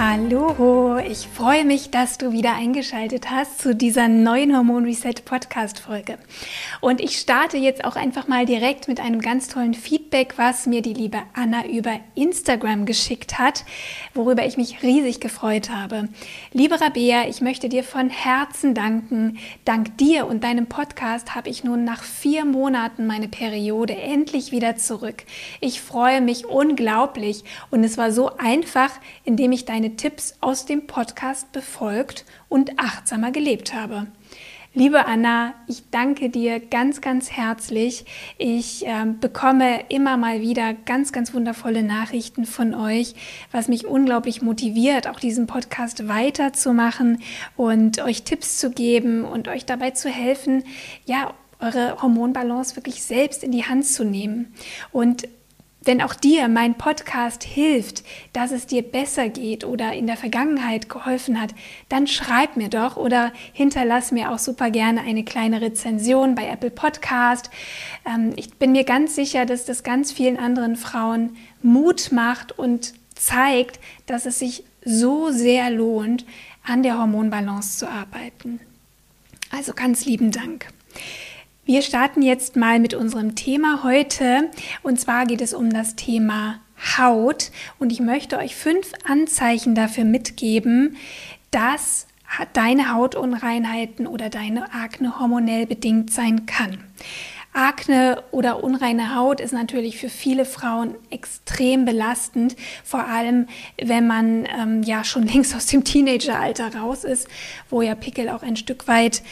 Hallo, ich freue mich, dass du wieder eingeschaltet hast zu dieser neuen Hormon Reset Podcast Folge. Und ich starte jetzt auch einfach mal direkt mit einem ganz tollen Feedback, was mir die liebe Anna über Instagram geschickt hat, worüber ich mich riesig gefreut habe. Liebe Rabea, ich möchte dir von Herzen danken. Dank dir und deinem Podcast habe ich nun nach vier Monaten meine Periode endlich wieder zurück. Ich freue mich unglaublich und es war so einfach, indem ich deine Tipps aus dem Podcast befolgt und achtsamer gelebt habe. Liebe Anna, ich danke dir ganz, ganz herzlich. Ich äh, bekomme immer mal wieder ganz, ganz wundervolle Nachrichten von euch, was mich unglaublich motiviert, auch diesen Podcast weiterzumachen und euch Tipps zu geben und euch dabei zu helfen, ja, eure Hormonbalance wirklich selbst in die Hand zu nehmen. Und wenn auch dir mein Podcast hilft, dass es dir besser geht oder in der Vergangenheit geholfen hat, dann schreib mir doch oder hinterlass mir auch super gerne eine kleine Rezension bei Apple Podcast. Ähm, ich bin mir ganz sicher, dass das ganz vielen anderen Frauen Mut macht und zeigt, dass es sich so sehr lohnt, an der Hormonbalance zu arbeiten. Also ganz lieben Dank. Wir starten jetzt mal mit unserem Thema heute. Und zwar geht es um das Thema Haut. Und ich möchte euch fünf Anzeichen dafür mitgeben, dass deine Hautunreinheiten oder deine Akne hormonell bedingt sein kann. Akne oder unreine Haut ist natürlich für viele Frauen extrem belastend, vor allem wenn man ähm, ja schon längst aus dem Teenageralter raus ist, wo ja Pickel auch ein Stück weit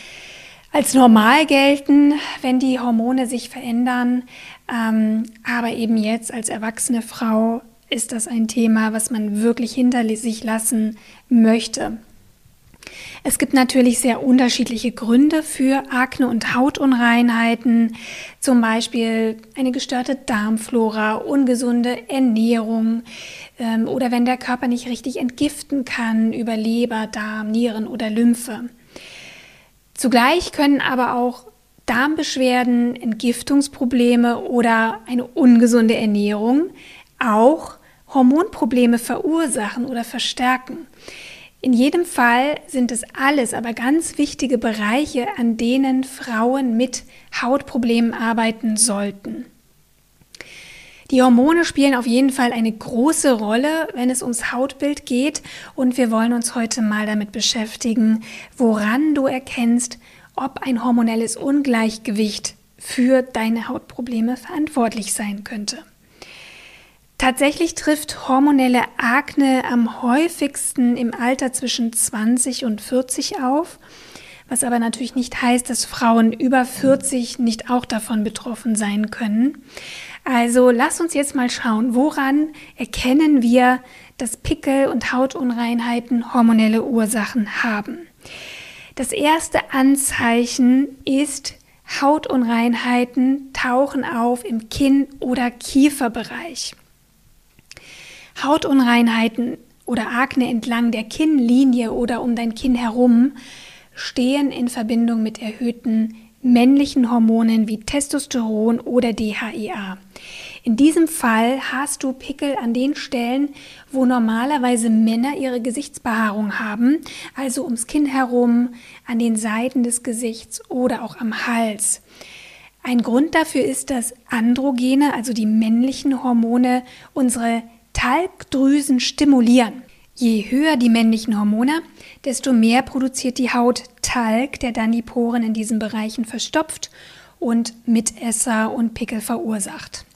als normal gelten, wenn die Hormone sich verändern. Ähm, aber eben jetzt als erwachsene Frau ist das ein Thema, was man wirklich hinter sich lassen möchte. Es gibt natürlich sehr unterschiedliche Gründe für Akne und Hautunreinheiten, zum Beispiel eine gestörte Darmflora, ungesunde Ernährung ähm, oder wenn der Körper nicht richtig entgiften kann über Leber, Darm, Nieren oder Lymphe. Zugleich können aber auch Darmbeschwerden, Entgiftungsprobleme oder eine ungesunde Ernährung auch Hormonprobleme verursachen oder verstärken. In jedem Fall sind es alles aber ganz wichtige Bereiche, an denen Frauen mit Hautproblemen arbeiten sollten. Die Hormone spielen auf jeden Fall eine große Rolle, wenn es ums Hautbild geht und wir wollen uns heute mal damit beschäftigen, woran du erkennst, ob ein hormonelles Ungleichgewicht für deine Hautprobleme verantwortlich sein könnte. Tatsächlich trifft hormonelle Akne am häufigsten im Alter zwischen 20 und 40 auf, was aber natürlich nicht heißt, dass Frauen über 40 nicht auch davon betroffen sein können. Also lass uns jetzt mal schauen, woran erkennen wir, dass Pickel und Hautunreinheiten hormonelle Ursachen haben. Das erste Anzeichen ist, Hautunreinheiten tauchen auf im Kinn- oder Kieferbereich. Hautunreinheiten oder Akne entlang der Kinnlinie oder um dein Kinn herum stehen in Verbindung mit erhöhten männlichen Hormonen wie Testosteron oder DHEA. In diesem Fall hast du Pickel an den Stellen, wo normalerweise Männer ihre Gesichtsbehaarung haben, also ums Kinn herum, an den Seiten des Gesichts oder auch am Hals. Ein Grund dafür ist, dass Androgene, also die männlichen Hormone, unsere Talgdrüsen stimulieren. Je höher die männlichen Hormone, desto mehr produziert die Haut Talg, der dann die Poren in diesen Bereichen verstopft und Mitesser und Pickel verursacht.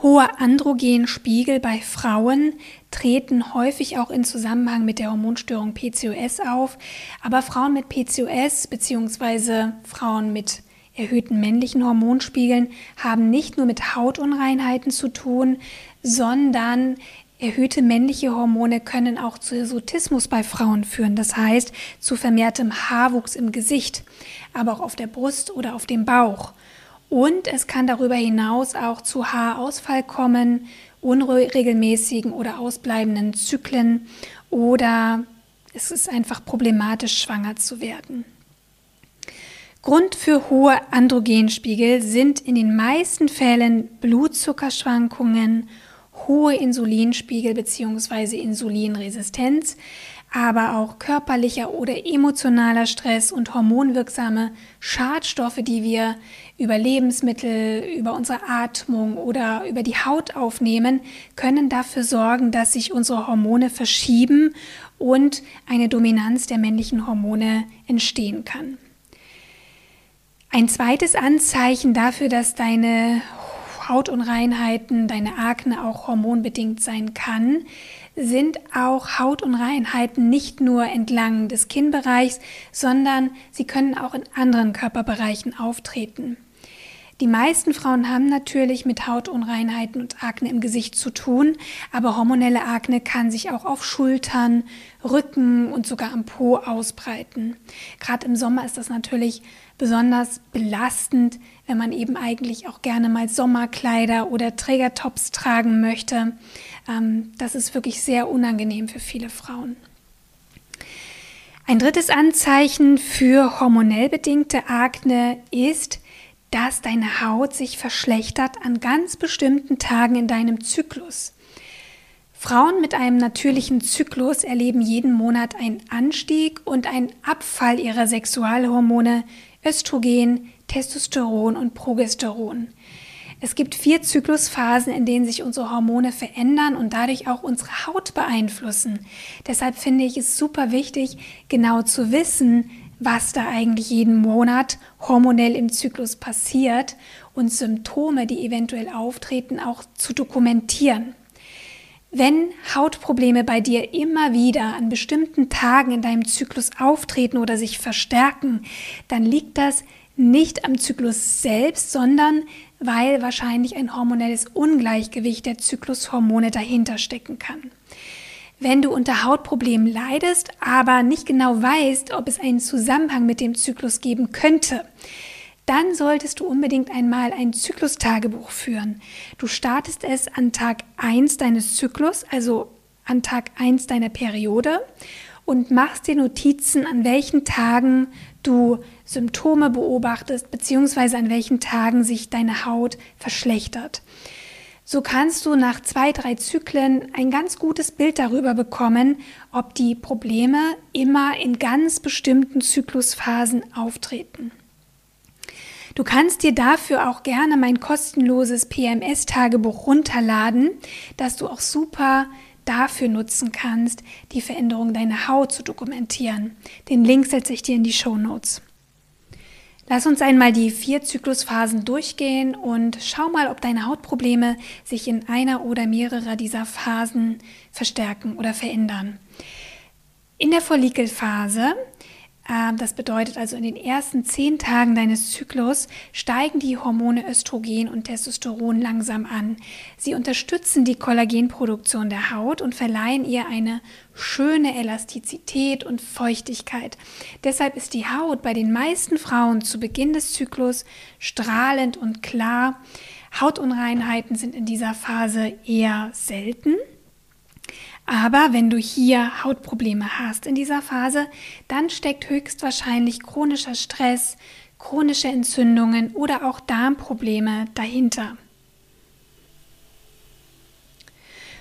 Hohe Androgenspiegel bei Frauen treten häufig auch in Zusammenhang mit der Hormonstörung PCOS auf, aber Frauen mit PCOS bzw. Frauen mit erhöhten männlichen Hormonspiegeln haben nicht nur mit Hautunreinheiten zu tun, sondern Erhöhte männliche Hormone können auch zu Hirsutismus bei Frauen führen, das heißt zu vermehrtem Haarwuchs im Gesicht, aber auch auf der Brust oder auf dem Bauch. Und es kann darüber hinaus auch zu Haarausfall kommen, unregelmäßigen oder ausbleibenden Zyklen oder es ist einfach problematisch, schwanger zu werden. Grund für hohe Androgenspiegel sind in den meisten Fällen Blutzuckerschwankungen, hohe Insulinspiegel bzw. Insulinresistenz, aber auch körperlicher oder emotionaler Stress und hormonwirksame Schadstoffe, die wir über Lebensmittel, über unsere Atmung oder über die Haut aufnehmen, können dafür sorgen, dass sich unsere Hormone verschieben und eine Dominanz der männlichen Hormone entstehen kann. Ein zweites Anzeichen dafür, dass deine Hautunreinheiten, deine Akne auch hormonbedingt sein kann, sind auch Hautunreinheiten nicht nur entlang des Kinnbereichs, sondern sie können auch in anderen Körperbereichen auftreten. Die meisten Frauen haben natürlich mit Hautunreinheiten und Akne im Gesicht zu tun, aber hormonelle Akne kann sich auch auf Schultern, Rücken und sogar am Po ausbreiten. Gerade im Sommer ist das natürlich besonders belastend, wenn man eben eigentlich auch gerne mal Sommerkleider oder Trägertops tragen möchte. Ähm, das ist wirklich sehr unangenehm für viele Frauen. Ein drittes Anzeichen für hormonell bedingte Akne ist, dass deine Haut sich verschlechtert an ganz bestimmten Tagen in deinem Zyklus. Frauen mit einem natürlichen Zyklus erleben jeden Monat einen Anstieg und einen Abfall ihrer Sexualhormone Östrogen, Testosteron und Progesteron. Es gibt vier Zyklusphasen, in denen sich unsere Hormone verändern und dadurch auch unsere Haut beeinflussen. Deshalb finde ich es super wichtig, genau zu wissen, was da eigentlich jeden Monat hormonell im Zyklus passiert und Symptome, die eventuell auftreten, auch zu dokumentieren. Wenn Hautprobleme bei dir immer wieder an bestimmten Tagen in deinem Zyklus auftreten oder sich verstärken, dann liegt das nicht am Zyklus selbst, sondern weil wahrscheinlich ein hormonelles Ungleichgewicht der Zyklushormone dahinter stecken kann. Wenn du unter Hautproblemen leidest, aber nicht genau weißt, ob es einen Zusammenhang mit dem Zyklus geben könnte, dann solltest du unbedingt einmal ein Zyklustagebuch führen. Du startest es an Tag 1 deines Zyklus, also an Tag 1 deiner Periode und machst dir Notizen, an welchen Tagen du Symptome beobachtest, beziehungsweise an welchen Tagen sich deine Haut verschlechtert. So kannst du nach zwei, drei Zyklen ein ganz gutes Bild darüber bekommen, ob die Probleme immer in ganz bestimmten Zyklusphasen auftreten. Du kannst dir dafür auch gerne mein kostenloses PMS-Tagebuch runterladen, das du auch super dafür nutzen kannst, die Veränderung deiner Haut zu dokumentieren. Den Link setze ich dir in die Show Notes. Lass uns einmal die vier Zyklusphasen durchgehen und schau mal, ob deine Hautprobleme sich in einer oder mehrerer dieser Phasen verstärken oder verändern. In der Follikelphase das bedeutet also, in den ersten zehn Tagen deines Zyklus steigen die Hormone Östrogen und Testosteron langsam an. Sie unterstützen die Kollagenproduktion der Haut und verleihen ihr eine schöne Elastizität und Feuchtigkeit. Deshalb ist die Haut bei den meisten Frauen zu Beginn des Zyklus strahlend und klar. Hautunreinheiten sind in dieser Phase eher selten. Aber wenn du hier Hautprobleme hast in dieser Phase, dann steckt höchstwahrscheinlich chronischer Stress, chronische Entzündungen oder auch Darmprobleme dahinter.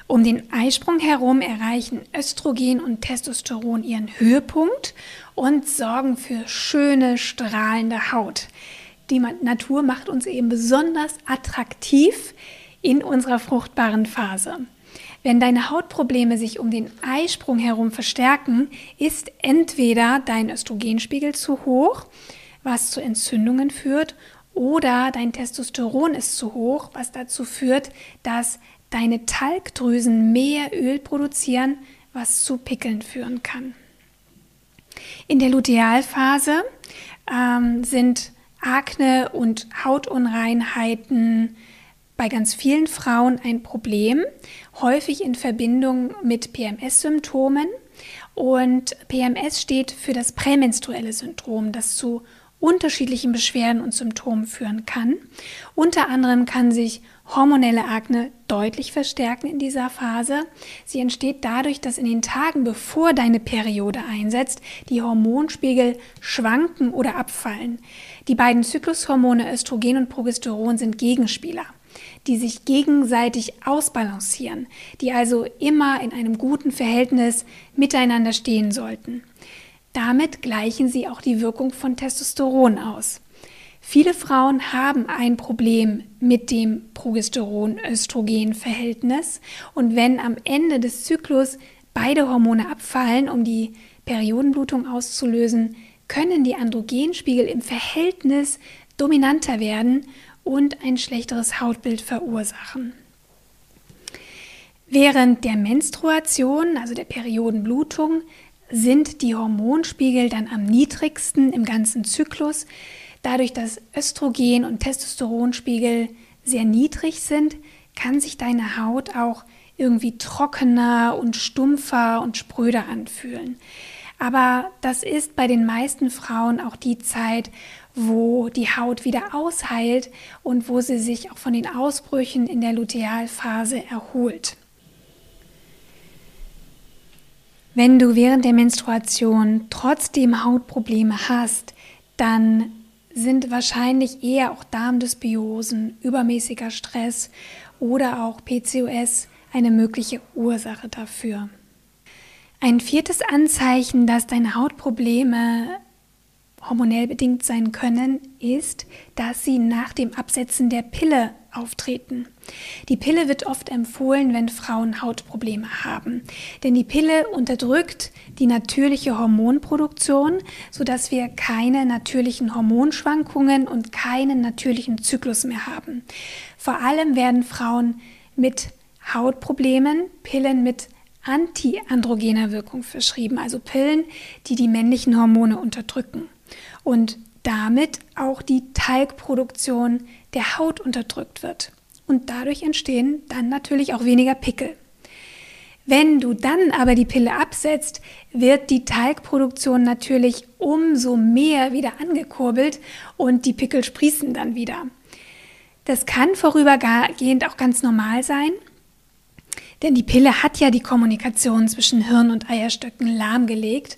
Um den Eisprung herum erreichen Östrogen und Testosteron ihren Höhepunkt und sorgen für schöne, strahlende Haut. Die Natur macht uns eben besonders attraktiv in unserer fruchtbaren Phase. Wenn deine Hautprobleme sich um den Eisprung herum verstärken, ist entweder dein Östrogenspiegel zu hoch, was zu Entzündungen führt, oder dein Testosteron ist zu hoch, was dazu führt, dass deine Talgdrüsen mehr Öl produzieren, was zu Pickeln führen kann. In der Lutealphase ähm, sind Akne und Hautunreinheiten bei ganz vielen Frauen ein Problem, häufig in Verbindung mit PMS-Symptomen. Und PMS steht für das prämenstruelle Syndrom, das zu unterschiedlichen Beschwerden und Symptomen führen kann. Unter anderem kann sich hormonelle Akne deutlich verstärken in dieser Phase. Sie entsteht dadurch, dass in den Tagen, bevor deine Periode einsetzt, die Hormonspiegel schwanken oder abfallen. Die beiden Zyklushormone Östrogen und Progesteron sind Gegenspieler die sich gegenseitig ausbalancieren, die also immer in einem guten Verhältnis miteinander stehen sollten. Damit gleichen sie auch die Wirkung von Testosteron aus. Viele Frauen haben ein Problem mit dem Progesteron-Östrogen-Verhältnis und wenn am Ende des Zyklus beide Hormone abfallen, um die Periodenblutung auszulösen, können die Androgenspiegel im Verhältnis dominanter werden und ein schlechteres Hautbild verursachen. Während der Menstruation, also der Periodenblutung, sind die Hormonspiegel dann am niedrigsten im ganzen Zyklus. Dadurch, dass Östrogen und Testosteronspiegel sehr niedrig sind, kann sich deine Haut auch irgendwie trockener und stumpfer und spröder anfühlen. Aber das ist bei den meisten Frauen auch die Zeit, wo die Haut wieder ausheilt und wo sie sich auch von den Ausbrüchen in der Lutealphase erholt. Wenn du während der Menstruation trotzdem Hautprobleme hast, dann sind wahrscheinlich eher auch Darmdysbiosen, übermäßiger Stress oder auch PCOS eine mögliche Ursache dafür. Ein viertes Anzeichen, dass deine Hautprobleme hormonell bedingt sein können, ist, dass sie nach dem Absetzen der Pille auftreten. Die Pille wird oft empfohlen, wenn Frauen Hautprobleme haben, denn die Pille unterdrückt die natürliche Hormonproduktion, sodass wir keine natürlichen Hormonschwankungen und keinen natürlichen Zyklus mehr haben. Vor allem werden Frauen mit Hautproblemen Pillen mit antiandrogener Wirkung verschrieben, also Pillen, die die männlichen Hormone unterdrücken und damit auch die Talgproduktion der Haut unterdrückt wird. Und dadurch entstehen dann natürlich auch weniger Pickel. Wenn du dann aber die Pille absetzt, wird die Talgproduktion natürlich umso mehr wieder angekurbelt und die Pickel sprießen dann wieder. Das kann vorübergehend auch ganz normal sein, denn die Pille hat ja die Kommunikation zwischen Hirn und Eierstöcken lahmgelegt.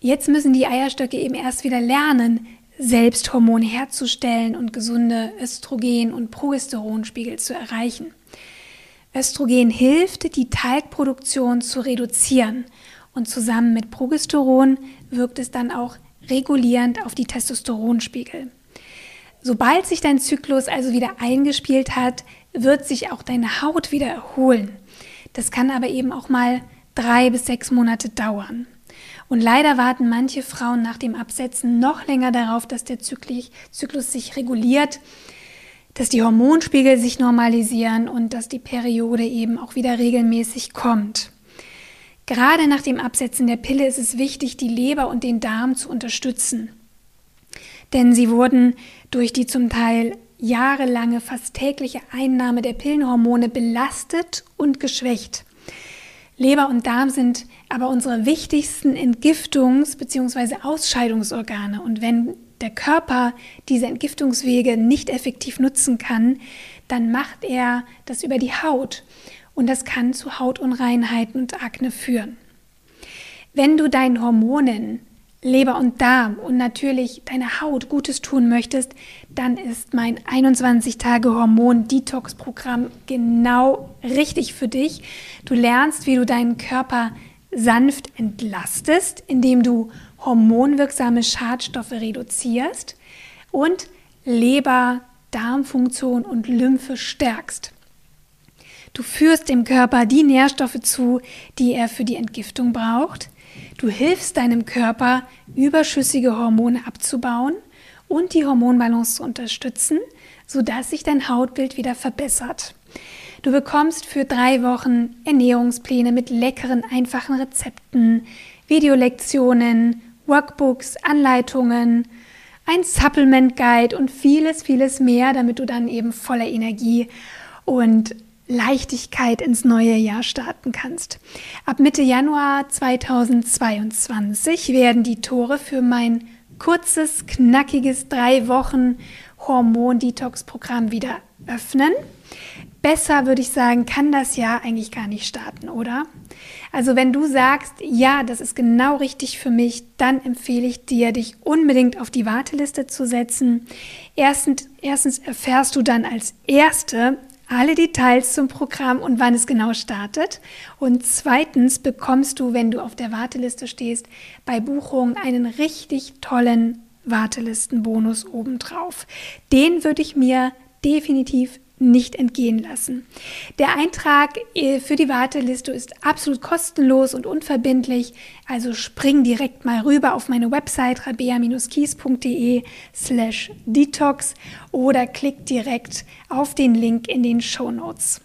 Jetzt müssen die Eierstöcke eben erst wieder lernen, selbst Hormone herzustellen und gesunde Östrogen- und Progesteronspiegel zu erreichen. Östrogen hilft, die Talgproduktion zu reduzieren und zusammen mit Progesteron wirkt es dann auch regulierend auf die Testosteronspiegel. Sobald sich dein Zyklus also wieder eingespielt hat, wird sich auch deine Haut wieder erholen. Das kann aber eben auch mal drei bis sechs Monate dauern. Und leider warten manche Frauen nach dem Absetzen noch länger darauf, dass der Zyklus sich reguliert, dass die Hormonspiegel sich normalisieren und dass die Periode eben auch wieder regelmäßig kommt. Gerade nach dem Absetzen der Pille ist es wichtig, die Leber und den Darm zu unterstützen. Denn sie wurden durch die zum Teil jahrelange, fast tägliche Einnahme der Pillenhormone belastet und geschwächt. Leber und Darm sind aber unsere wichtigsten Entgiftungs- bzw. Ausscheidungsorgane. Und wenn der Körper diese Entgiftungswege nicht effektiv nutzen kann, dann macht er das über die Haut. Und das kann zu Hautunreinheiten und Akne führen. Wenn du deinen Hormonen Leber und Darm und natürlich deine Haut Gutes tun möchtest, dann ist mein 21-Tage-Hormon-Detox-Programm genau richtig für dich. Du lernst, wie du deinen Körper sanft entlastest, indem du hormonwirksame Schadstoffe reduzierst und Leber, Darmfunktion und Lymphe stärkst. Du führst dem Körper die Nährstoffe zu, die er für die Entgiftung braucht Du hilfst deinem Körper, überschüssige Hormone abzubauen und die Hormonbalance zu unterstützen, sodass sich dein Hautbild wieder verbessert. Du bekommst für drei Wochen Ernährungspläne mit leckeren, einfachen Rezepten, Videolektionen, Workbooks, Anleitungen, ein Supplement Guide und vieles, vieles mehr, damit du dann eben voller Energie und Leichtigkeit ins neue Jahr starten kannst. Ab Mitte Januar 2022 werden die Tore für mein kurzes, knackiges drei Wochen Hormon-Detox-Programm wieder öffnen. Besser würde ich sagen, kann das Jahr eigentlich gar nicht starten, oder? Also wenn du sagst, ja, das ist genau richtig für mich, dann empfehle ich dir, dich unbedingt auf die Warteliste zu setzen. Erstens, erstens erfährst du dann als Erste alle Details zum Programm und wann es genau startet. Und zweitens bekommst du, wenn du auf der Warteliste stehst, bei Buchung einen richtig tollen Wartelistenbonus obendrauf. Den würde ich mir definitiv nicht entgehen lassen. Der Eintrag äh, für die Warteliste ist absolut kostenlos und unverbindlich, also spring direkt mal rüber auf meine Website rabea-kies.de slash detox oder klick direkt auf den Link in den Show Notes.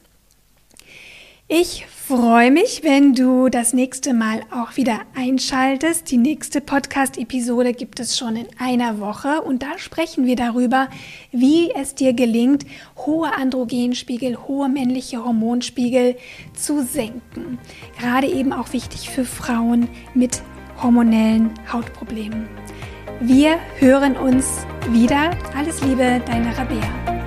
Ich freue mich, wenn du das nächste Mal auch wieder einschaltest. Die nächste Podcast-Episode gibt es schon in einer Woche und da sprechen wir darüber, wie es dir gelingt, hohe Androgenspiegel, hohe männliche Hormonspiegel zu senken. Gerade eben auch wichtig für Frauen mit hormonellen Hautproblemen. Wir hören uns wieder. Alles Liebe, deine Rabea.